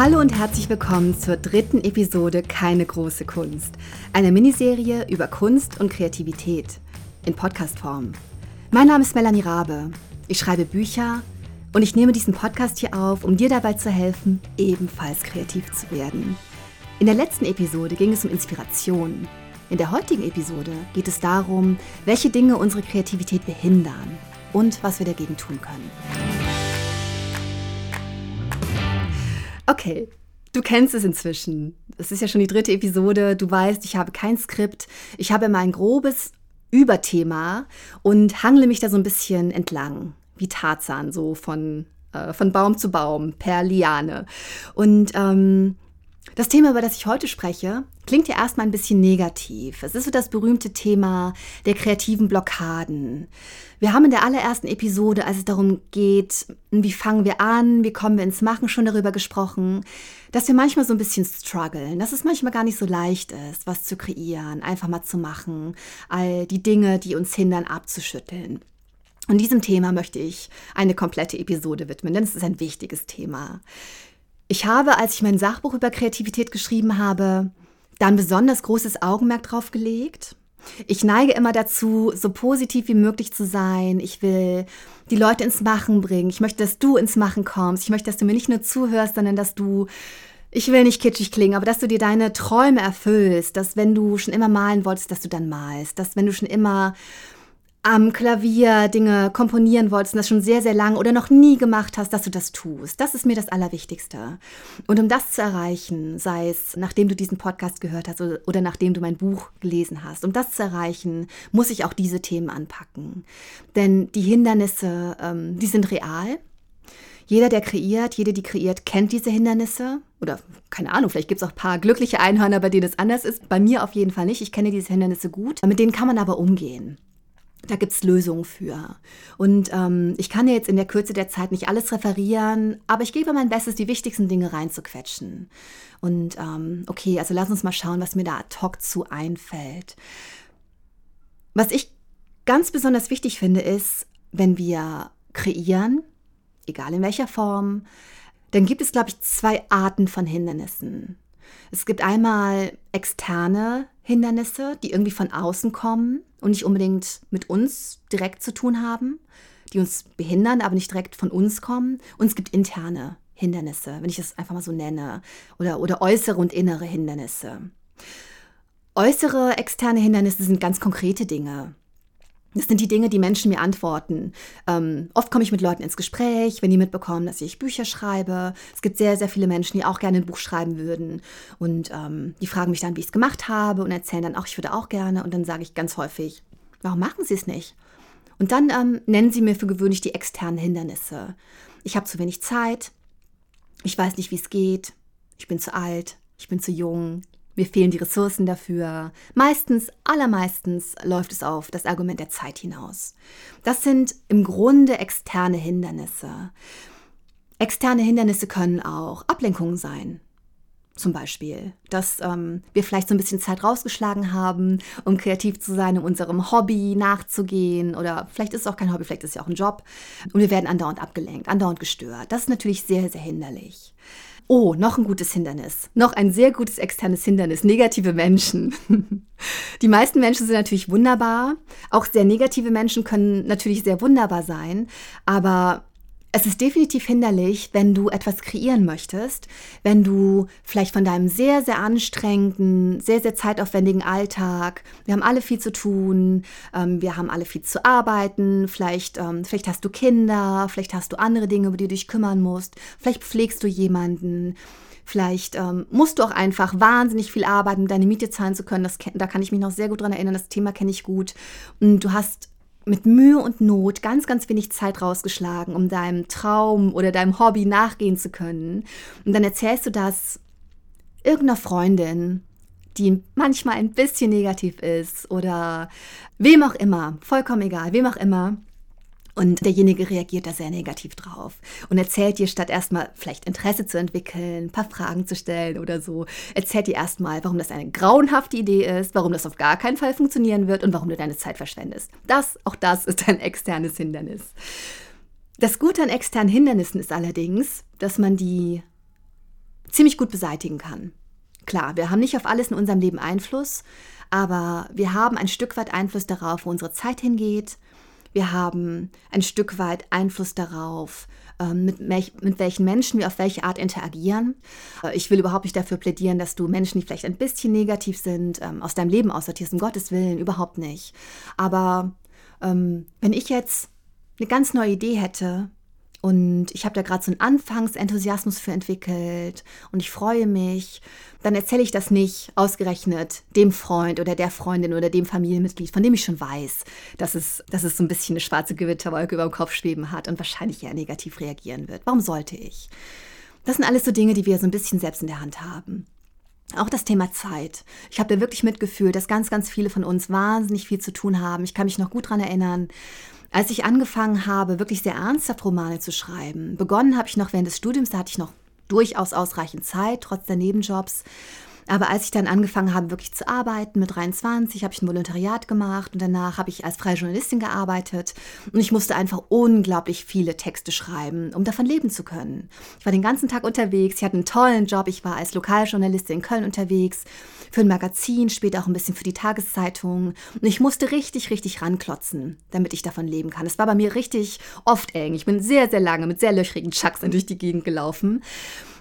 Hallo und herzlich willkommen zur dritten Episode Keine große Kunst, einer Miniserie über Kunst und Kreativität in Podcastform. Mein Name ist Melanie Rabe. Ich schreibe Bücher und ich nehme diesen Podcast hier auf, um dir dabei zu helfen, ebenfalls kreativ zu werden. In der letzten Episode ging es um Inspiration. In der heutigen Episode geht es darum, welche Dinge unsere Kreativität behindern und was wir dagegen tun können. Okay, du kennst es inzwischen. Es ist ja schon die dritte Episode. Du weißt, ich habe kein Skript. Ich habe immer ein grobes Überthema und hangle mich da so ein bisschen entlang, wie Tarzan, so von, äh, von Baum zu Baum, per Liane. Und ähm, das Thema, über das ich heute spreche, klingt ja erstmal ein bisschen negativ. Es ist so das berühmte Thema der kreativen Blockaden. Wir haben in der allerersten Episode, als es darum geht, wie fangen wir an, wie kommen wir ins Machen, schon darüber gesprochen, dass wir manchmal so ein bisschen strugglen, dass es manchmal gar nicht so leicht ist, was zu kreieren, einfach mal zu machen, all die Dinge, die uns hindern, abzuschütteln. Und diesem Thema möchte ich eine komplette Episode widmen, denn es ist ein wichtiges Thema. Ich habe, als ich mein Sachbuch über Kreativität geschrieben habe, dann besonders großes Augenmerk drauf gelegt. Ich neige immer dazu, so positiv wie möglich zu sein. Ich will die Leute ins Machen bringen. Ich möchte, dass du ins Machen kommst. Ich möchte, dass du mir nicht nur zuhörst, sondern dass du, ich will nicht kitschig klingen, aber dass du dir deine Träume erfüllst. Dass wenn du schon immer malen wolltest, dass du dann malst. Dass wenn du schon immer am Klavier Dinge komponieren wolltest und das schon sehr, sehr lange oder noch nie gemacht hast, dass du das tust. Das ist mir das Allerwichtigste. Und um das zu erreichen, sei es nachdem du diesen Podcast gehört hast oder nachdem du mein Buch gelesen hast, um das zu erreichen, muss ich auch diese Themen anpacken. Denn die Hindernisse, ähm, die sind real. Jeder, der kreiert, jede, die kreiert, kennt diese Hindernisse. Oder keine Ahnung, vielleicht gibt es auch ein paar glückliche Einhörner, bei denen es anders ist. Bei mir auf jeden Fall nicht. Ich kenne diese Hindernisse gut. Mit denen kann man aber umgehen. Da gibt es Lösungen für. Und ähm, ich kann jetzt in der Kürze der Zeit nicht alles referieren, aber ich gebe mein Bestes, die wichtigsten Dinge reinzuquetschen. Und ähm, okay, also lass uns mal schauen, was mir da ad hoc zu einfällt. Was ich ganz besonders wichtig finde, ist, wenn wir kreieren, egal in welcher Form, dann gibt es, glaube ich, zwei Arten von Hindernissen. Es gibt einmal externe Hindernisse, die irgendwie von außen kommen und nicht unbedingt mit uns direkt zu tun haben, die uns behindern, aber nicht direkt von uns kommen. Und es gibt interne Hindernisse, wenn ich das einfach mal so nenne, oder, oder äußere und innere Hindernisse. Äußere externe Hindernisse sind ganz konkrete Dinge. Das sind die Dinge, die Menschen mir antworten. Ähm, oft komme ich mit Leuten ins Gespräch, wenn die mitbekommen, dass ich Bücher schreibe. Es gibt sehr, sehr viele Menschen, die auch gerne ein Buch schreiben würden. Und ähm, die fragen mich dann, wie ich es gemacht habe und erzählen dann auch, ich würde auch gerne. Und dann sage ich ganz häufig, warum machen Sie es nicht? Und dann ähm, nennen sie mir für gewöhnlich die externen Hindernisse. Ich habe zu wenig Zeit. Ich weiß nicht, wie es geht. Ich bin zu alt. Ich bin zu jung. Mir fehlen die Ressourcen dafür. Meistens, allermeistens läuft es auf das Argument der Zeit hinaus. Das sind im Grunde externe Hindernisse. Externe Hindernisse können auch Ablenkungen sein. Zum Beispiel, dass ähm, wir vielleicht so ein bisschen Zeit rausgeschlagen haben, um kreativ zu sein, um unserem Hobby nachzugehen. Oder vielleicht ist es auch kein Hobby, vielleicht ist es ja auch ein Job. Und wir werden andauernd abgelenkt, andauernd gestört. Das ist natürlich sehr, sehr hinderlich. Oh, noch ein gutes Hindernis. Noch ein sehr gutes externes Hindernis. Negative Menschen. Die meisten Menschen sind natürlich wunderbar. Auch sehr negative Menschen können natürlich sehr wunderbar sein. Aber es ist definitiv hinderlich, wenn du etwas kreieren möchtest, wenn du vielleicht von deinem sehr, sehr anstrengenden, sehr, sehr zeitaufwendigen Alltag, wir haben alle viel zu tun, ähm, wir haben alle viel zu arbeiten, vielleicht, ähm, vielleicht hast du Kinder, vielleicht hast du andere Dinge, über die du dich kümmern musst, vielleicht pflegst du jemanden, Vielleicht ähm, musst du auch einfach wahnsinnig viel arbeiten, um deine Miete zahlen zu können. Das, da kann ich mich noch sehr gut dran erinnern. Das Thema kenne ich gut. Und du hast mit Mühe und Not ganz, ganz wenig Zeit rausgeschlagen, um deinem Traum oder deinem Hobby nachgehen zu können. Und dann erzählst du das irgendeiner Freundin, die manchmal ein bisschen negativ ist oder wem auch immer, vollkommen egal, wem auch immer. Und derjenige reagiert da sehr negativ drauf und erzählt dir, statt erstmal vielleicht Interesse zu entwickeln, ein paar Fragen zu stellen oder so, erzählt dir erstmal, warum das eine grauenhafte Idee ist, warum das auf gar keinen Fall funktionieren wird und warum du deine Zeit verschwendest. Das, auch das ist ein externes Hindernis. Das Gute an externen Hindernissen ist allerdings, dass man die ziemlich gut beseitigen kann. Klar, wir haben nicht auf alles in unserem Leben Einfluss, aber wir haben ein Stück weit Einfluss darauf, wo unsere Zeit hingeht. Wir haben ein Stück weit Einfluss darauf, ähm, mit, mit welchen Menschen wir auf welche Art interagieren. Äh, ich will überhaupt nicht dafür plädieren, dass du Menschen, die vielleicht ein bisschen negativ sind, ähm, aus deinem Leben aussortierst, um Gottes Willen, überhaupt nicht. Aber ähm, wenn ich jetzt eine ganz neue Idee hätte, und ich habe da gerade so einen Anfangsenthusiasmus für entwickelt und ich freue mich. Dann erzähle ich das nicht ausgerechnet dem Freund oder der Freundin oder dem Familienmitglied, von dem ich schon weiß, dass es, dass es so ein bisschen eine schwarze Gewitterwolke über dem Kopf schweben hat und wahrscheinlich eher negativ reagieren wird. Warum sollte ich? Das sind alles so Dinge, die wir so ein bisschen selbst in der Hand haben. Auch das Thema Zeit. Ich habe da wirklich mitgefühlt, dass ganz, ganz viele von uns wahnsinnig viel zu tun haben. Ich kann mich noch gut daran erinnern, als ich angefangen habe, wirklich sehr ernsthaft Romane zu schreiben, begonnen habe ich noch während des Studiums, da hatte ich noch durchaus ausreichend Zeit, trotz der Nebenjobs. Aber als ich dann angefangen habe, wirklich zu arbeiten, mit 23, habe ich ein Volontariat gemacht und danach habe ich als freie Journalistin gearbeitet und ich musste einfach unglaublich viele Texte schreiben, um davon leben zu können. Ich war den ganzen Tag unterwegs, ich hatte einen tollen Job, ich war als Lokaljournalistin in Köln unterwegs, für ein Magazin, später auch ein bisschen für die Tageszeitung und ich musste richtig, richtig ranklotzen, damit ich davon leben kann. Es war bei mir richtig oft eng. Ich bin sehr, sehr lange mit sehr löchrigen Chucks durch die Gegend gelaufen.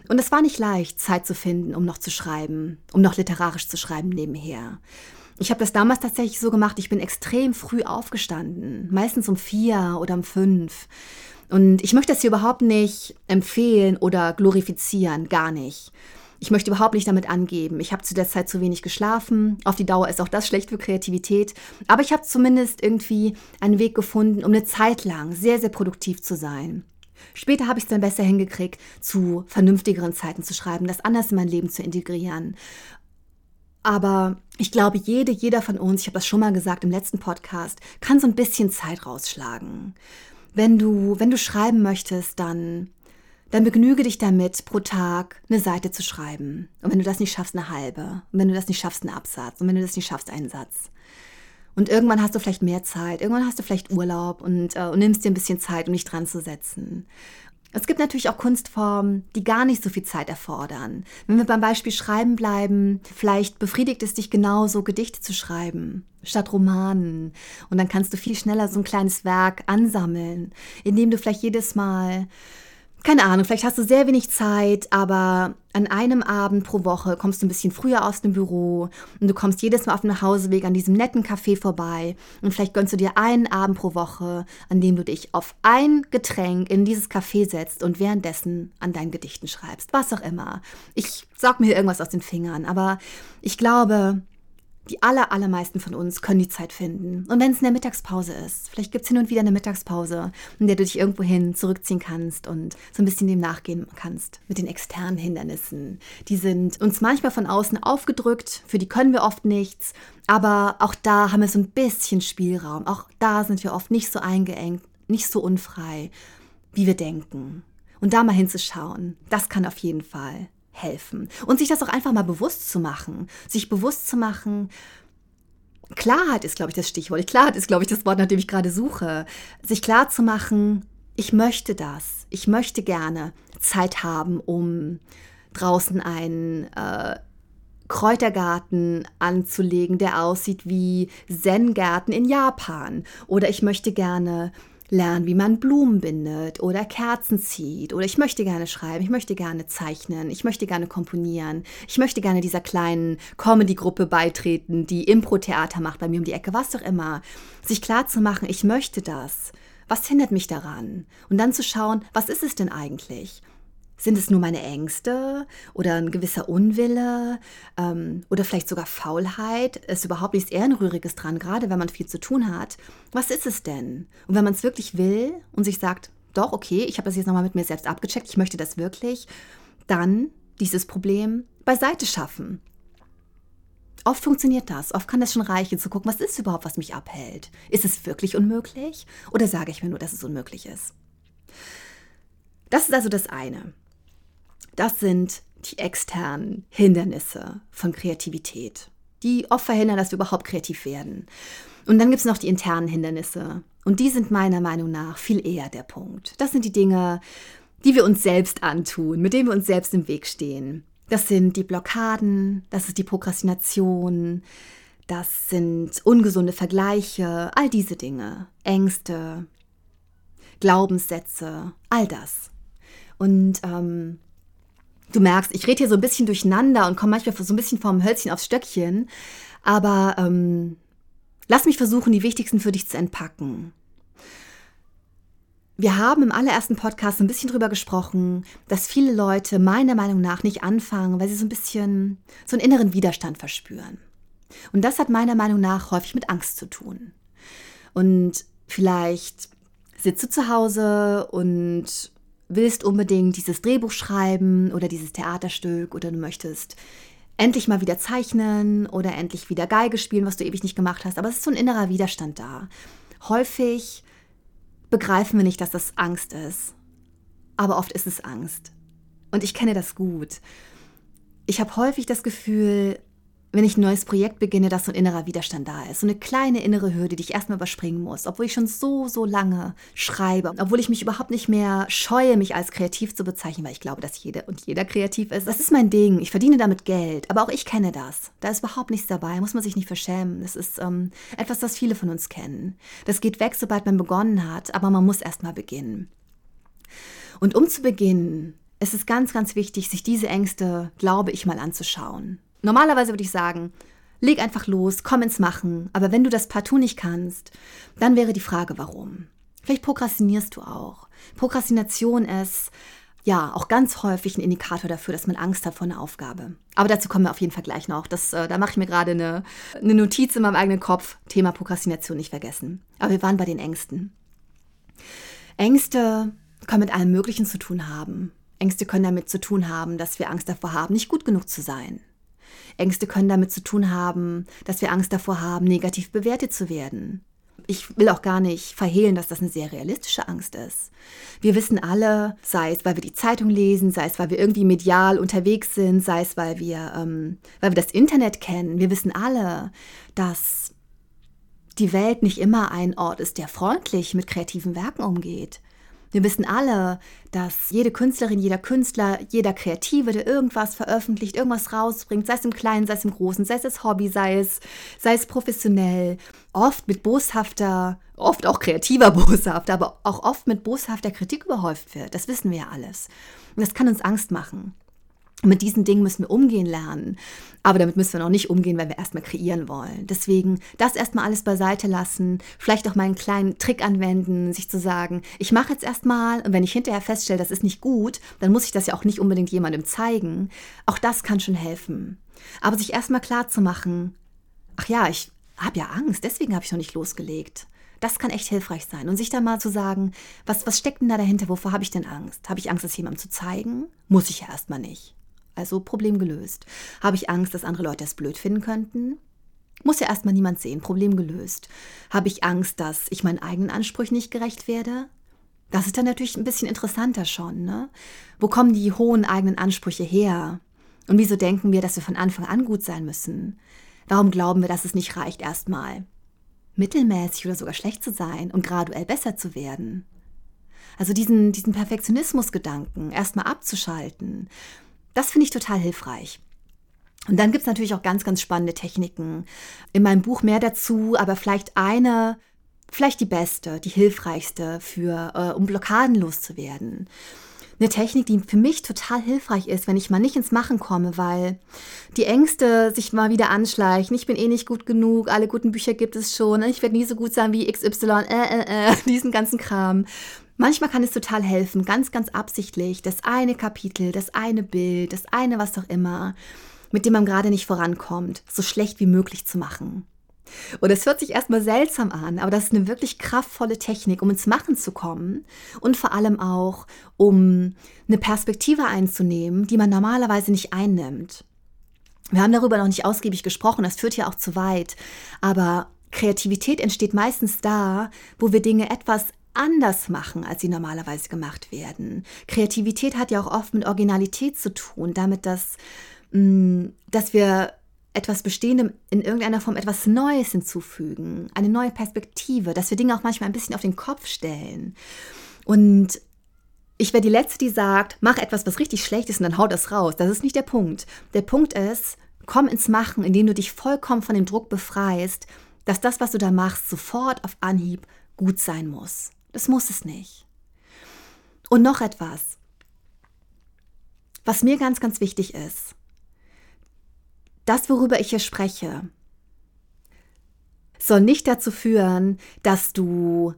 Und es war nicht leicht, Zeit zu finden, um noch zu schreiben, um noch literarisch zu schreiben nebenher. Ich habe das damals tatsächlich so gemacht, ich bin extrem früh aufgestanden, meistens um vier oder um fünf. Und ich möchte das hier überhaupt nicht empfehlen oder glorifizieren, gar nicht. Ich möchte überhaupt nicht damit angeben. Ich habe zu der Zeit zu wenig geschlafen. Auf die Dauer ist auch das schlecht für Kreativität. Aber ich habe zumindest irgendwie einen Weg gefunden, um eine Zeit lang sehr, sehr produktiv zu sein. Später habe ich es dann besser hingekriegt, zu vernünftigeren Zeiten zu schreiben, das anders in mein Leben zu integrieren. Aber ich glaube, jede, jeder von uns, ich habe das schon mal gesagt im letzten Podcast, kann so ein bisschen Zeit rausschlagen. Wenn du, wenn du schreiben möchtest, dann, dann begnüge dich damit, pro Tag eine Seite zu schreiben. Und wenn du das nicht schaffst, eine halbe. Und wenn du das nicht schaffst, einen Absatz. Und wenn du das nicht schaffst, einen Satz. Und irgendwann hast du vielleicht mehr Zeit, irgendwann hast du vielleicht Urlaub und, äh, und nimmst dir ein bisschen Zeit, um dich dran zu setzen. Es gibt natürlich auch Kunstformen, die gar nicht so viel Zeit erfordern. Wenn wir beim Beispiel Schreiben bleiben, vielleicht befriedigt es dich genauso, Gedichte zu schreiben, statt Romanen. Und dann kannst du viel schneller so ein kleines Werk ansammeln, indem du vielleicht jedes Mal keine Ahnung, vielleicht hast du sehr wenig Zeit, aber an einem Abend pro Woche kommst du ein bisschen früher aus dem Büro und du kommst jedes Mal auf dem Nachhauseweg an diesem netten Café vorbei und vielleicht gönnst du dir einen Abend pro Woche, an dem du dich auf ein Getränk in dieses Café setzt und währenddessen an deinen Gedichten schreibst, was auch immer. Ich saug mir irgendwas aus den Fingern, aber ich glaube, die aller, allermeisten von uns können die Zeit finden. Und wenn es in der Mittagspause ist, vielleicht gibt es hin und wieder eine Mittagspause, in der du dich irgendwo hin zurückziehen kannst und so ein bisschen dem nachgehen kannst mit den externen Hindernissen. Die sind uns manchmal von außen aufgedrückt, für die können wir oft nichts, aber auch da haben wir so ein bisschen Spielraum. Auch da sind wir oft nicht so eingeengt, nicht so unfrei, wie wir denken. Und da mal hinzuschauen, das kann auf jeden Fall helfen. Und sich das auch einfach mal bewusst zu machen. Sich bewusst zu machen, Klarheit ist, glaube ich, das Stichwort. Klarheit ist, glaube ich, das Wort, nach dem ich gerade suche. Sich klar zu machen, ich möchte das. Ich möchte gerne Zeit haben, um draußen einen äh, Kräutergarten anzulegen, der aussieht wie Zen-Gärten in Japan. Oder ich möchte gerne lernen, wie man Blumen bindet oder Kerzen zieht oder ich möchte gerne schreiben, ich möchte gerne zeichnen, ich möchte gerne komponieren, ich möchte gerne dieser kleinen Comedy-Gruppe beitreten, die Impro-Theater macht bei mir um die Ecke, was doch immer. Sich klar zu machen, ich möchte das. Was hindert mich daran? Und dann zu schauen, was ist es denn eigentlich? Sind es nur meine Ängste oder ein gewisser Unwille ähm, oder vielleicht sogar Faulheit? Ist überhaupt nichts Ehrenrühriges dran, gerade wenn man viel zu tun hat. Was ist es denn? Und wenn man es wirklich will und sich sagt, doch, okay, ich habe das jetzt nochmal mit mir selbst abgecheckt, ich möchte das wirklich, dann dieses Problem beiseite schaffen. Oft funktioniert das. Oft kann das schon reichen, zu gucken, was ist überhaupt, was mich abhält. Ist es wirklich unmöglich? Oder sage ich mir nur, dass es unmöglich ist? Das ist also das eine. Das sind die externen Hindernisse von Kreativität, die oft verhindern, dass wir überhaupt kreativ werden. Und dann gibt es noch die internen Hindernisse. Und die sind meiner Meinung nach viel eher der Punkt. Das sind die Dinge, die wir uns selbst antun, mit denen wir uns selbst im Weg stehen. Das sind die Blockaden, das ist die Prokrastination, das sind ungesunde Vergleiche, all diese Dinge, Ängste, Glaubenssätze, all das. Und ähm, du merkst, ich rede hier so ein bisschen durcheinander und komme manchmal so ein bisschen vom Hölzchen aufs Stöckchen, aber ähm, lass mich versuchen, die wichtigsten für dich zu entpacken. Wir haben im allerersten Podcast ein bisschen drüber gesprochen, dass viele Leute meiner Meinung nach nicht anfangen, weil sie so ein bisschen so einen inneren Widerstand verspüren. Und das hat meiner Meinung nach häufig mit Angst zu tun. Und vielleicht sitzt du zu Hause und willst unbedingt dieses Drehbuch schreiben oder dieses Theaterstück oder du möchtest endlich mal wieder zeichnen oder endlich wieder Geige spielen, was du ewig nicht gemacht hast. Aber es ist so ein innerer Widerstand da. Häufig begreifen wir nicht, dass das Angst ist. Aber oft ist es Angst. Und ich kenne das gut. Ich habe häufig das Gefühl, wenn ich ein neues Projekt beginne, dass so ein innerer Widerstand da ist. So eine kleine innere Hürde, die ich erstmal überspringen muss, obwohl ich schon so, so lange schreibe, obwohl ich mich überhaupt nicht mehr scheue, mich als kreativ zu bezeichnen, weil ich glaube, dass jede und jeder kreativ ist. Das ist mein Ding. Ich verdiene damit Geld, aber auch ich kenne das. Da ist überhaupt nichts dabei, muss man sich nicht verschämen. Das ist ähm, etwas, das viele von uns kennen. Das geht weg, sobald man begonnen hat, aber man muss erstmal beginnen. Und um zu beginnen, ist es ganz, ganz wichtig, sich diese Ängste, glaube ich, mal anzuschauen. Normalerweise würde ich sagen, leg einfach los, komm ins Machen. Aber wenn du das partout nicht kannst, dann wäre die Frage, warum? Vielleicht prokrastinierst du auch. Prokrastination ist ja auch ganz häufig ein Indikator dafür, dass man Angst hat vor einer Aufgabe. Aber dazu kommen wir auf jeden Fall gleich noch. Das, äh, da mache ich mir gerade eine, eine Notiz in meinem eigenen Kopf. Thema Prokrastination nicht vergessen. Aber wir waren bei den Ängsten. Ängste können mit allem Möglichen zu tun haben. Ängste können damit zu tun haben, dass wir Angst davor haben, nicht gut genug zu sein, Ängste können damit zu tun haben, dass wir Angst davor haben, negativ bewertet zu werden. Ich will auch gar nicht verhehlen, dass das eine sehr realistische Angst ist. Wir wissen alle, sei es, weil wir die Zeitung lesen, sei es, weil wir irgendwie medial unterwegs sind, sei es, weil wir, ähm, weil wir das Internet kennen, wir wissen alle, dass die Welt nicht immer ein Ort ist, der freundlich mit kreativen Werken umgeht. Wir wissen alle, dass jede Künstlerin, jeder Künstler, jeder Kreative, der irgendwas veröffentlicht, irgendwas rausbringt, sei es im Kleinen, sei es im Großen, sei es als Hobby, sei es, sei es professionell, oft mit boshafter, oft auch kreativer Boshafter, aber auch oft mit boshafter Kritik überhäuft wird. Das wissen wir ja alles. Und das kann uns Angst machen. Mit diesen Dingen müssen wir umgehen lernen. Aber damit müssen wir noch nicht umgehen, weil wir erstmal kreieren wollen. Deswegen das erstmal alles beiseite lassen, vielleicht auch mal einen kleinen Trick anwenden, sich zu sagen, ich mache jetzt erstmal und wenn ich hinterher feststelle, das ist nicht gut, dann muss ich das ja auch nicht unbedingt jemandem zeigen. Auch das kann schon helfen. Aber sich erstmal klar zu machen, ach ja, ich habe ja Angst, deswegen habe ich noch nicht losgelegt. Das kann echt hilfreich sein. Und sich dann mal zu sagen, was, was steckt denn da dahinter? Wovor habe ich denn Angst? Habe ich Angst, das jemandem zu zeigen? Muss ich ja erstmal nicht. Also Problem gelöst. Habe ich Angst, dass andere Leute es blöd finden könnten? Muss ja erstmal niemand sehen. Problem gelöst. Habe ich Angst, dass ich meinen eigenen Ansprüchen nicht gerecht werde? Das ist dann natürlich ein bisschen interessanter schon. Ne? Wo kommen die hohen eigenen Ansprüche her? Und wieso denken wir, dass wir von Anfang an gut sein müssen? Warum glauben wir, dass es nicht reicht, erstmal mittelmäßig oder sogar schlecht zu sein und graduell besser zu werden? Also diesen, diesen Perfektionismusgedanken erstmal abzuschalten das finde ich total hilfreich. Und dann gibt es natürlich auch ganz, ganz spannende Techniken. In meinem Buch mehr dazu, aber vielleicht eine, vielleicht die beste, die hilfreichste für, äh, um Blockaden loszuwerden. Eine Technik, die für mich total hilfreich ist, wenn ich mal nicht ins Machen komme, weil die Ängste sich mal wieder anschleichen. Ich bin eh nicht gut genug, alle guten Bücher gibt es schon, ich werde nie so gut sein wie XY, äh, äh, äh, diesen ganzen Kram. Manchmal kann es total helfen, ganz, ganz absichtlich, das eine Kapitel, das eine Bild, das eine was auch immer, mit dem man gerade nicht vorankommt, so schlecht wie möglich zu machen. Und es hört sich erstmal seltsam an, aber das ist eine wirklich kraftvolle Technik, um ins Machen zu kommen und vor allem auch, um eine Perspektive einzunehmen, die man normalerweise nicht einnimmt. Wir haben darüber noch nicht ausgiebig gesprochen, das führt ja auch zu weit, aber Kreativität entsteht meistens da, wo wir Dinge etwas anders machen, als sie normalerweise gemacht werden. Kreativität hat ja auch oft mit Originalität zu tun, damit, dass, mm, dass wir etwas Bestehendem in irgendeiner Form etwas Neues hinzufügen, eine neue Perspektive, dass wir Dinge auch manchmal ein bisschen auf den Kopf stellen. Und ich wäre die Letzte, die sagt, mach etwas, was richtig schlecht ist und dann hau das raus. Das ist nicht der Punkt. Der Punkt ist, komm ins Machen, indem du dich vollkommen von dem Druck befreist, dass das, was du da machst, sofort auf Anhieb gut sein muss. Das muss es nicht. Und noch etwas, was mir ganz, ganz wichtig ist. Das, worüber ich hier spreche, soll nicht dazu führen, dass du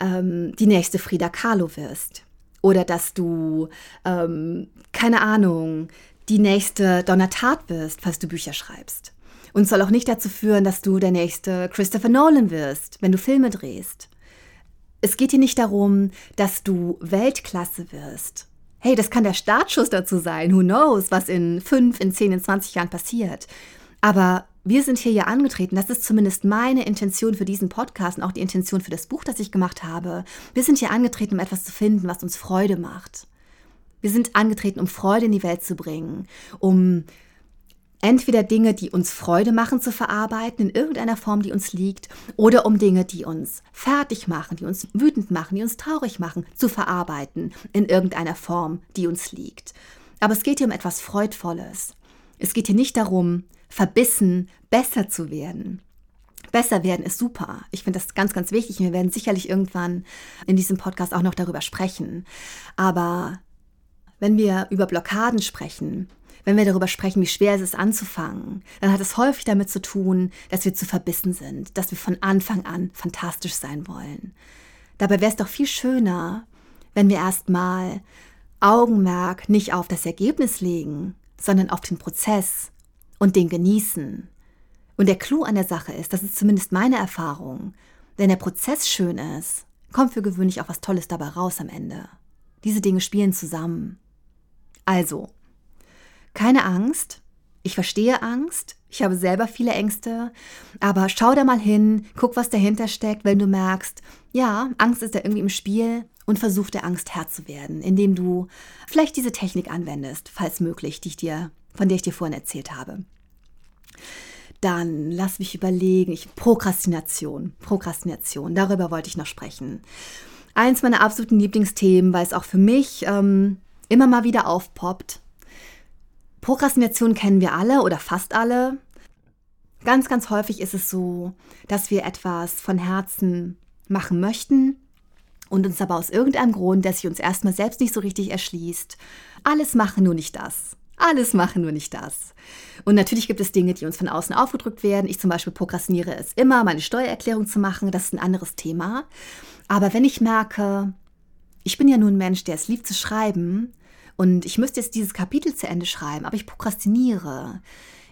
ähm, die nächste Frida Kahlo wirst oder dass du, ähm, keine Ahnung, die nächste Donna Tart wirst, falls du Bücher schreibst. Und soll auch nicht dazu führen, dass du der nächste Christopher Nolan wirst, wenn du Filme drehst. Es geht hier nicht darum, dass du Weltklasse wirst. Hey, das kann der Startschuss dazu sein. Who knows, was in fünf, in zehn, in 20 Jahren passiert. Aber wir sind hier ja angetreten, das ist zumindest meine Intention für diesen Podcast und auch die Intention für das Buch, das ich gemacht habe. Wir sind hier angetreten, um etwas zu finden, was uns Freude macht. Wir sind angetreten, um Freude in die Welt zu bringen, um entweder Dinge, die uns Freude machen, zu verarbeiten, in irgendeiner Form, die uns liegt, oder um Dinge, die uns fertig machen, die uns wütend machen, die uns traurig machen, zu verarbeiten, in irgendeiner Form, die uns liegt. Aber es geht hier um etwas Freudvolles. Es geht hier nicht darum, verbissen besser zu werden. Besser werden ist super. Ich finde das ganz, ganz wichtig. Wir werden sicherlich irgendwann in diesem Podcast auch noch darüber sprechen. Aber wenn wir über Blockaden sprechen, wenn wir darüber sprechen, wie schwer es ist anzufangen, dann hat es häufig damit zu tun, dass wir zu verbissen sind, dass wir von Anfang an fantastisch sein wollen. Dabei wäre es doch viel schöner, wenn wir erstmal Augenmerk nicht auf das Ergebnis legen, sondern auf den Prozess und den genießen. Und der Clou an der Sache ist, das ist zumindest meine Erfahrung, wenn der Prozess schön ist, kommt für gewöhnlich auch was Tolles dabei raus am Ende. Diese Dinge spielen zusammen. Also, keine Angst. Ich verstehe Angst. Ich habe selber viele Ängste. Aber schau da mal hin, guck, was dahinter steckt, wenn du merkst, ja, Angst ist da irgendwie im Spiel und versuch der Angst Herr zu werden, indem du vielleicht diese Technik anwendest, falls möglich, die ich dir, von der ich dir vorhin erzählt habe. Dann lass mich überlegen. Ich, Prokrastination. Prokrastination. Darüber wollte ich noch sprechen. Eins meiner absoluten Lieblingsthemen, weil es auch für mich ähm, immer mal wieder aufpoppt. Prokrastination kennen wir alle oder fast alle. Ganz, ganz häufig ist es so, dass wir etwas von Herzen machen möchten und uns aber aus irgendeinem Grund, der sich uns erstmal selbst nicht so richtig erschließt, alles machen, nur nicht das. Alles machen, nur nicht das. Und natürlich gibt es Dinge, die uns von außen aufgedrückt werden. Ich zum Beispiel prokrastiniere es immer, meine Steuererklärung zu machen. Das ist ein anderes Thema. Aber wenn ich merke, ich bin ja nur ein Mensch, der es liebt zu schreiben und ich müsste jetzt dieses Kapitel zu Ende schreiben, aber ich prokrastiniere.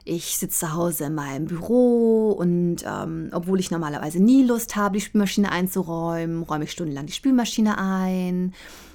Ich sitze zu Hause in meinem Büro und ähm, obwohl ich normalerweise nie Lust habe, die Spülmaschine einzuräumen, räume ich stundenlang die Spülmaschine ein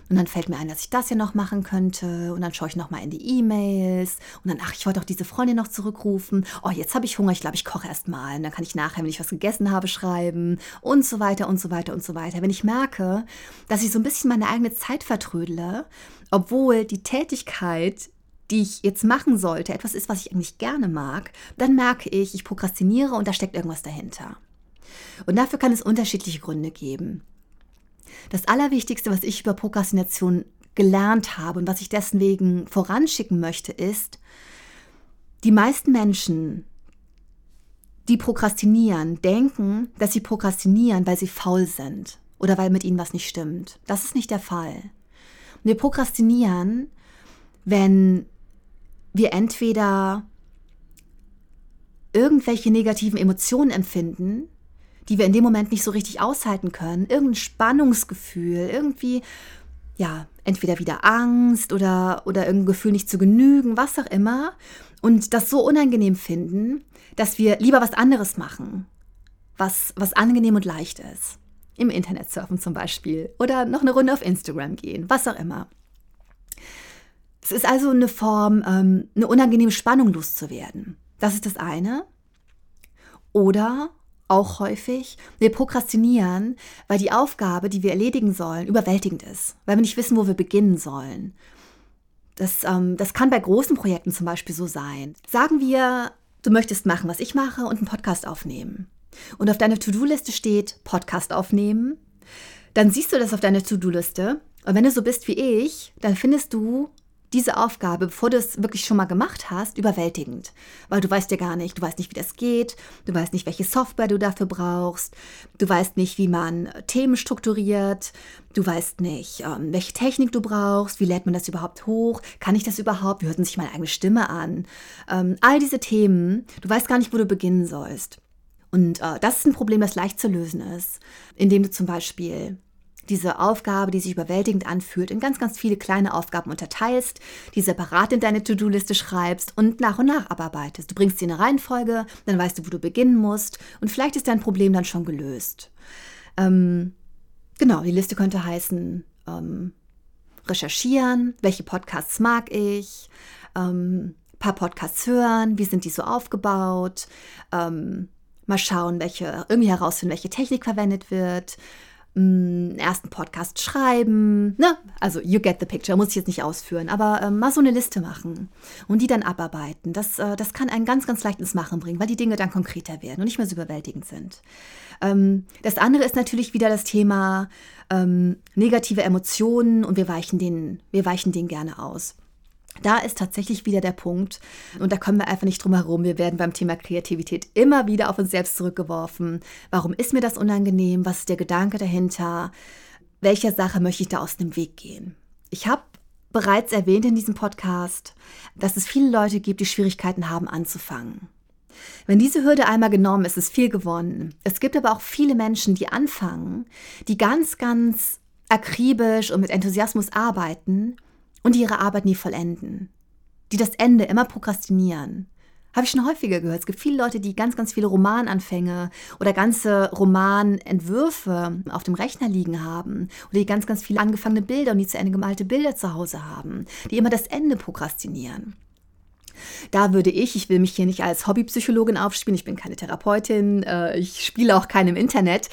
und dann fällt mir ein, dass ich das ja noch machen könnte. Und dann schaue ich nochmal in die E-Mails. Und dann, ach, ich wollte auch diese Freundin noch zurückrufen. Oh, jetzt habe ich Hunger. Ich glaube, ich koche erst mal. Und dann kann ich nachher, wenn ich was gegessen habe, schreiben. Und so weiter und so weiter und so weiter. Wenn ich merke, dass ich so ein bisschen meine eigene Zeit vertrödle, obwohl die Tätigkeit, die ich jetzt machen sollte, etwas ist, was ich eigentlich gerne mag, dann merke ich, ich prokrastiniere und da steckt irgendwas dahinter. Und dafür kann es unterschiedliche Gründe geben. Das Allerwichtigste, was ich über Prokrastination gelernt habe und was ich deswegen voranschicken möchte, ist, die meisten Menschen, die prokrastinieren, denken, dass sie prokrastinieren, weil sie faul sind oder weil mit ihnen was nicht stimmt. Das ist nicht der Fall. Wir prokrastinieren, wenn wir entweder irgendwelche negativen Emotionen empfinden, die wir in dem Moment nicht so richtig aushalten können, irgendein Spannungsgefühl, irgendwie, ja, entweder wieder Angst oder, oder irgendein Gefühl nicht zu genügen, was auch immer, und das so unangenehm finden, dass wir lieber was anderes machen, was, was angenehm und leicht ist. Im Internet surfen zum Beispiel oder noch eine Runde auf Instagram gehen, was auch immer. Es ist also eine Form, ähm, eine unangenehme Spannung loszuwerden. Das ist das eine. Oder auch häufig, wir prokrastinieren, weil die Aufgabe, die wir erledigen sollen, überwältigend ist, weil wir nicht wissen, wo wir beginnen sollen. Das, ähm, das kann bei großen Projekten zum Beispiel so sein. Sagen wir, du möchtest machen, was ich mache und einen Podcast aufnehmen. Und auf deiner To-Do-Liste steht Podcast aufnehmen. Dann siehst du das auf deiner To-Do-Liste Und wenn du so bist wie ich, dann findest du diese Aufgabe, bevor du es wirklich schon mal gemacht hast, überwältigend. Weil du weißt ja gar nicht, du weißt nicht, wie das geht, du weißt nicht, welche Software du dafür brauchst, du weißt nicht, wie man Themen strukturiert, du weißt nicht, ähm, welche Technik du brauchst, wie lädt man das überhaupt hoch, kann ich das überhaupt, wie hört sich meine eigene Stimme an. Ähm, all diese Themen, du weißt gar nicht, wo du beginnen sollst. Und äh, das ist ein Problem, das leicht zu lösen ist, indem du zum Beispiel diese Aufgabe, die sich überwältigend anfühlt, in ganz, ganz viele kleine Aufgaben unterteilst, die separat in deine To-Do-Liste schreibst und nach und nach abarbeitest. Du bringst sie in eine Reihenfolge, dann weißt du, wo du beginnen musst und vielleicht ist dein Problem dann schon gelöst. Ähm, genau, die Liste könnte heißen, ähm, recherchieren, welche Podcasts mag ich, ähm, paar Podcasts hören, wie sind die so aufgebaut, ähm, mal schauen, welche, irgendwie herausfinden, welche Technik verwendet wird, einen ersten Podcast schreiben. Ne? Also, you get the picture, muss ich jetzt nicht ausführen, aber äh, mal so eine Liste machen und die dann abarbeiten. Das, äh, das kann einen ganz, ganz leicht ins Machen bringen, weil die Dinge dann konkreter werden und nicht mehr so überwältigend sind. Ähm, das andere ist natürlich wieder das Thema ähm, negative Emotionen und wir weichen denen, wir weichen denen gerne aus. Da ist tatsächlich wieder der Punkt, und da kommen wir einfach nicht drum herum. Wir werden beim Thema Kreativität immer wieder auf uns selbst zurückgeworfen. Warum ist mir das unangenehm? Was ist der Gedanke dahinter? Welcher Sache möchte ich da aus dem Weg gehen? Ich habe bereits erwähnt in diesem Podcast, dass es viele Leute gibt, die Schwierigkeiten haben anzufangen. Wenn diese Hürde einmal genommen ist, ist viel gewonnen. Es gibt aber auch viele Menschen, die anfangen, die ganz, ganz akribisch und mit Enthusiasmus arbeiten und die ihre Arbeit nie vollenden, die das Ende immer prokrastinieren. Habe ich schon häufiger gehört. Es gibt viele Leute, die ganz, ganz viele Romananfänge oder ganze Romanentwürfe auf dem Rechner liegen haben oder die ganz, ganz viele angefangene Bilder und nie zu Ende gemalte Bilder zu Hause haben, die immer das Ende prokrastinieren. Da würde ich, ich will mich hier nicht als Hobbypsychologin aufspielen, ich bin keine Therapeutin, äh, ich spiele auch keinen im Internet,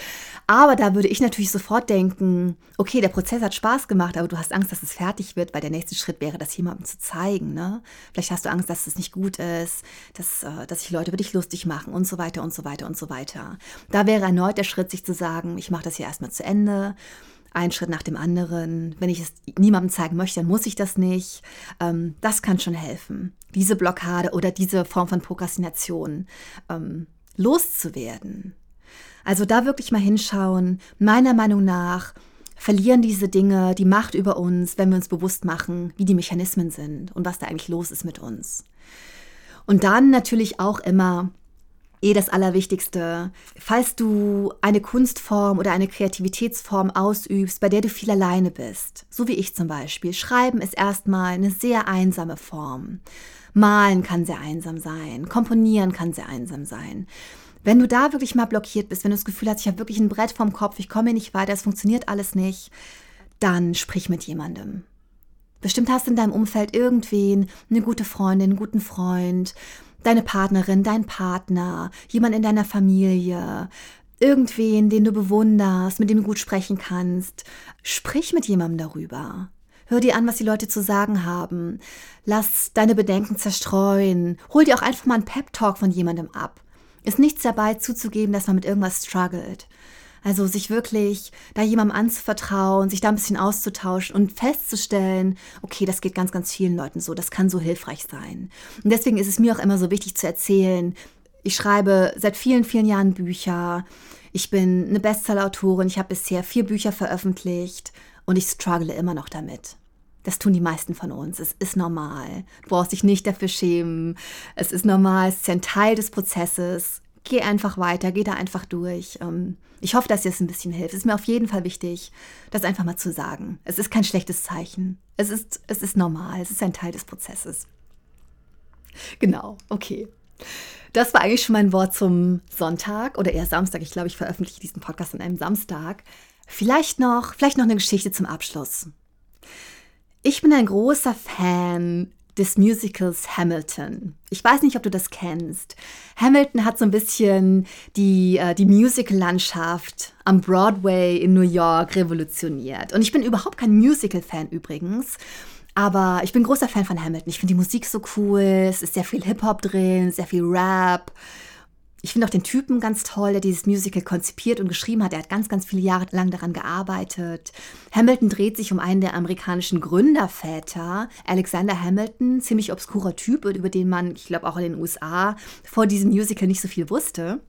aber da würde ich natürlich sofort denken, okay, der Prozess hat Spaß gemacht, aber du hast Angst, dass es fertig wird, weil der nächste Schritt wäre, das jemandem zu zeigen. Ne? Vielleicht hast du Angst, dass es nicht gut ist, dass, äh, dass sich Leute über dich lustig machen und so weiter und so weiter und so weiter. Da wäre erneut der Schritt, sich zu sagen, ich mache das hier erstmal zu Ende ein Schritt nach dem anderen. Wenn ich es niemandem zeigen möchte, dann muss ich das nicht. Ähm, das kann schon helfen, diese Blockade oder diese Form von Prokrastination ähm, loszuwerden. Also da wirklich mal hinschauen. Meiner Meinung nach verlieren diese Dinge die Macht über uns, wenn wir uns bewusst machen, wie die Mechanismen sind und was da eigentlich los ist mit uns. Und dann natürlich auch immer eh das Allerwichtigste. Falls du eine Kunstform oder eine Kreativitätsform ausübst, bei der du viel alleine bist, so wie ich zum Beispiel, Schreiben ist erstmal eine sehr einsame Form. Malen kann sehr einsam sein, komponieren kann sehr einsam sein. Wenn du da wirklich mal blockiert bist, wenn du das Gefühl hast, ich habe wirklich ein Brett vorm Kopf, ich komme nicht weiter, es funktioniert alles nicht, dann sprich mit jemandem. Bestimmt hast du in deinem Umfeld irgendwen, eine gute Freundin, einen guten Freund, deine Partnerin, dein Partner, jemand in deiner Familie, irgendwen, den du bewunderst, mit dem du gut sprechen kannst. Sprich mit jemandem darüber. Hör dir an, was die Leute zu sagen haben. Lass deine Bedenken zerstreuen. Hol dir auch einfach mal einen Pep-Talk von jemandem ab. Ist nichts dabei zuzugeben, dass man mit irgendwas struggelt. Also sich wirklich da jemandem anzuvertrauen, sich da ein bisschen auszutauschen und festzustellen, okay, das geht ganz, ganz vielen Leuten so, das kann so hilfreich sein. Und deswegen ist es mir auch immer so wichtig zu erzählen, ich schreibe seit vielen, vielen Jahren Bücher. Ich bin eine Bestsellerautorin. Ich habe bisher vier Bücher veröffentlicht und ich struggle immer noch damit. Das tun die meisten von uns. Es ist normal. Du brauchst dich nicht dafür schämen. Es ist normal. Es ist ein Teil des Prozesses geh einfach weiter, geh da einfach durch. Ähm, ich hoffe, dass dir es ein bisschen hilft. Es ist mir auf jeden Fall wichtig, das einfach mal zu sagen. Es ist kein schlechtes Zeichen. Es ist, es ist normal. Es ist ein Teil des Prozesses. Genau, okay. Das war eigentlich schon mein Wort zum Sonntag oder eher Samstag. Ich glaube, ich veröffentliche diesen Podcast an einem Samstag. Vielleicht noch, vielleicht noch eine Geschichte zum Abschluss. Ich bin ein großer Fan des Musicals Hamilton. Ich weiß nicht, ob du das kennst. Hamilton hat so ein bisschen die, äh, die Musical-Landschaft am Broadway in New York revolutioniert. Und ich bin überhaupt kein Musical-Fan übrigens. Aber ich bin großer Fan von Hamilton. Ich finde die Musik so cool. Es ist sehr viel Hip-Hop drin, sehr viel Rap. Ich finde auch den Typen ganz toll, der dieses Musical konzipiert und geschrieben hat. Er hat ganz, ganz viele Jahre lang daran gearbeitet. Hamilton dreht sich um einen der amerikanischen Gründerväter, Alexander Hamilton, ziemlich obskurer Typ, über den man, ich glaube auch in den USA, vor diesem Musical nicht so viel wusste.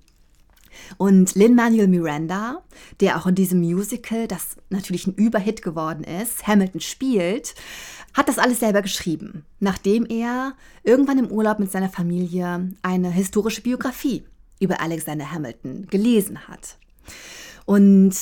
Und Lin-Manuel Miranda, der auch in diesem Musical, das natürlich ein Überhit geworden ist, Hamilton spielt, hat das alles selber geschrieben, nachdem er irgendwann im Urlaub mit seiner Familie eine historische Biografie über Alexander Hamilton gelesen hat. Und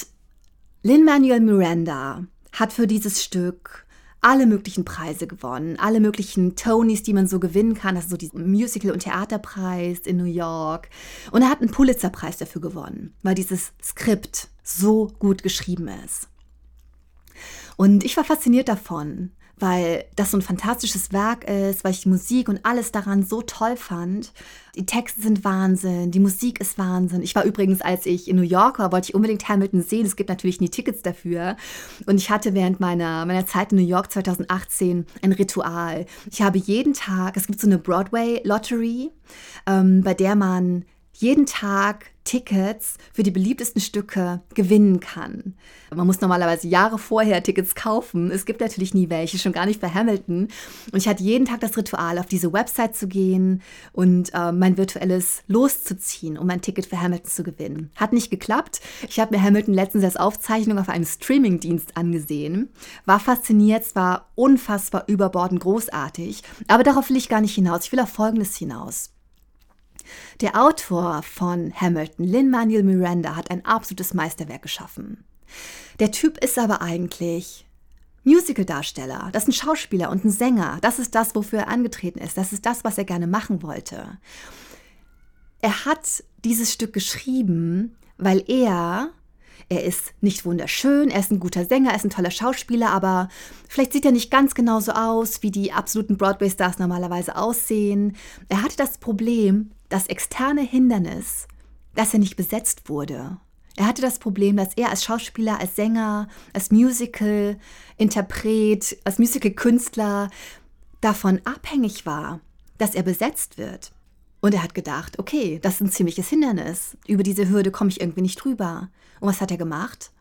Lin-Manuel Miranda hat für dieses Stück alle möglichen Preise gewonnen, alle möglichen Tonys, die man so gewinnen kann, also so diesen Musical- und Theaterpreis in New York. Und er hat einen Pulitzerpreis dafür gewonnen, weil dieses Skript so gut geschrieben ist. Und ich war fasziniert davon, weil das so ein fantastisches Werk ist, weil ich die Musik und alles daran so toll fand. Die Texte sind Wahnsinn, die Musik ist Wahnsinn. Ich war übrigens, als ich in New York war, wollte ich unbedingt Hamilton sehen. Es gibt natürlich nie Tickets dafür. Und ich hatte während meiner, meiner Zeit in New York 2018 ein Ritual. Ich habe jeden Tag, es gibt so eine Broadway-Lottery, ähm, bei der man jeden Tag Tickets für die beliebtesten Stücke gewinnen kann. Man muss normalerweise Jahre vorher Tickets kaufen. Es gibt natürlich nie welche, schon gar nicht bei Hamilton. Und ich hatte jeden Tag das Ritual, auf diese Website zu gehen und äh, mein virtuelles loszuziehen, um ein Ticket für Hamilton zu gewinnen. Hat nicht geklappt. Ich habe mir Hamilton letztens als Aufzeichnung auf einem Streamingdienst angesehen. War fasziniert, war unfassbar überbordend großartig. Aber darauf will ich gar nicht hinaus. Ich will auf Folgendes hinaus. Der Autor von Hamilton, Lin-Manuel Miranda, hat ein absolutes Meisterwerk geschaffen. Der Typ ist aber eigentlich Musicaldarsteller, das ist ein Schauspieler und ein Sänger. Das ist das, wofür er angetreten ist. Das ist das, was er gerne machen wollte. Er hat dieses Stück geschrieben, weil er, er ist nicht wunderschön, er ist ein guter Sänger, er ist ein toller Schauspieler, aber vielleicht sieht er nicht ganz genauso aus, wie die absoluten Broadway-Stars normalerweise aussehen. Er hatte das Problem, das externe Hindernis, dass er nicht besetzt wurde. Er hatte das Problem, dass er als Schauspieler, als Sänger, als Musical-Interpret, als Musical-Künstler davon abhängig war, dass er besetzt wird. Und er hat gedacht, okay, das ist ein ziemliches Hindernis. Über diese Hürde komme ich irgendwie nicht drüber. Und was hat er gemacht?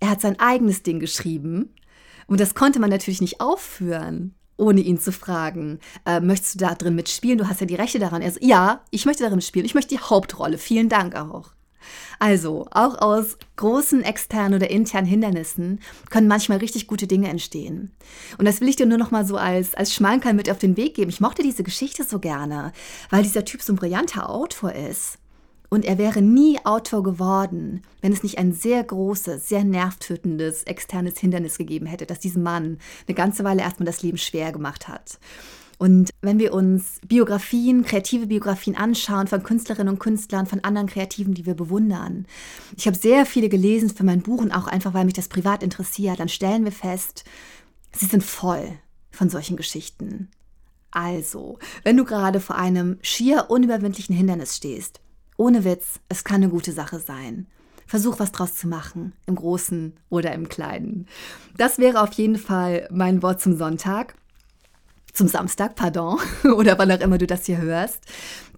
Er hat sein eigenes Ding geschrieben. Und das konnte man natürlich nicht aufführen ohne ihn zu fragen, äh, möchtest du da drin mitspielen? Du hast ja die Rechte daran. Er so, ja, ich möchte darin spielen. Ich möchte die Hauptrolle. Vielen Dank auch. Also, auch aus großen externen oder internen Hindernissen können manchmal richtig gute Dinge entstehen. Und das will ich dir nur noch mal so als, als Schmankerl mit auf den Weg geben. Ich mochte diese Geschichte so gerne, weil dieser Typ so ein brillanter Autor ist. Und er wäre nie Autor geworden, wenn es nicht ein sehr großes, sehr nervtötendes externes Hindernis gegeben hätte, das diesem Mann eine ganze Weile erstmal das Leben schwer gemacht hat. Und wenn wir uns Biografien, kreative Biografien anschauen von Künstlerinnen und Künstlern, von anderen Kreativen, die wir bewundern. Ich habe sehr viele gelesen für mein Buch und auch einfach, weil mich das privat interessiert. Dann stellen wir fest, sie sind voll von solchen Geschichten. Also, wenn du gerade vor einem schier unüberwindlichen Hindernis stehst, ohne Witz, es kann eine gute Sache sein. Versuch was draus zu machen, im Großen oder im Kleinen. Das wäre auf jeden Fall mein Wort zum Sonntag. Zum Samstag, pardon, oder wann auch immer du das hier hörst.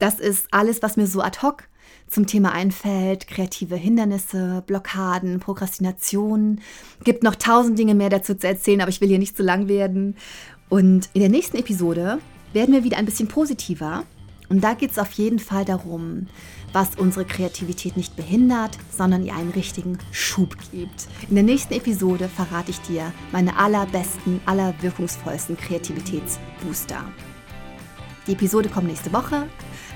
Das ist alles, was mir so ad hoc zum Thema einfällt. Kreative Hindernisse, Blockaden, Prokrastination. Gibt noch tausend Dinge mehr dazu zu erzählen, aber ich will hier nicht zu lang werden. Und in der nächsten Episode werden wir wieder ein bisschen positiver. Und da geht es auf jeden Fall darum, was unsere Kreativität nicht behindert, sondern ihr einen richtigen Schub gibt. In der nächsten Episode verrate ich dir meine allerbesten, allerwirkungsvollsten Kreativitätsbooster. Die Episode kommt nächste Woche.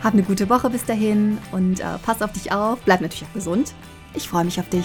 Hab eine gute Woche bis dahin und äh, pass auf dich auf. Bleib natürlich auch gesund. Ich freue mich auf dich.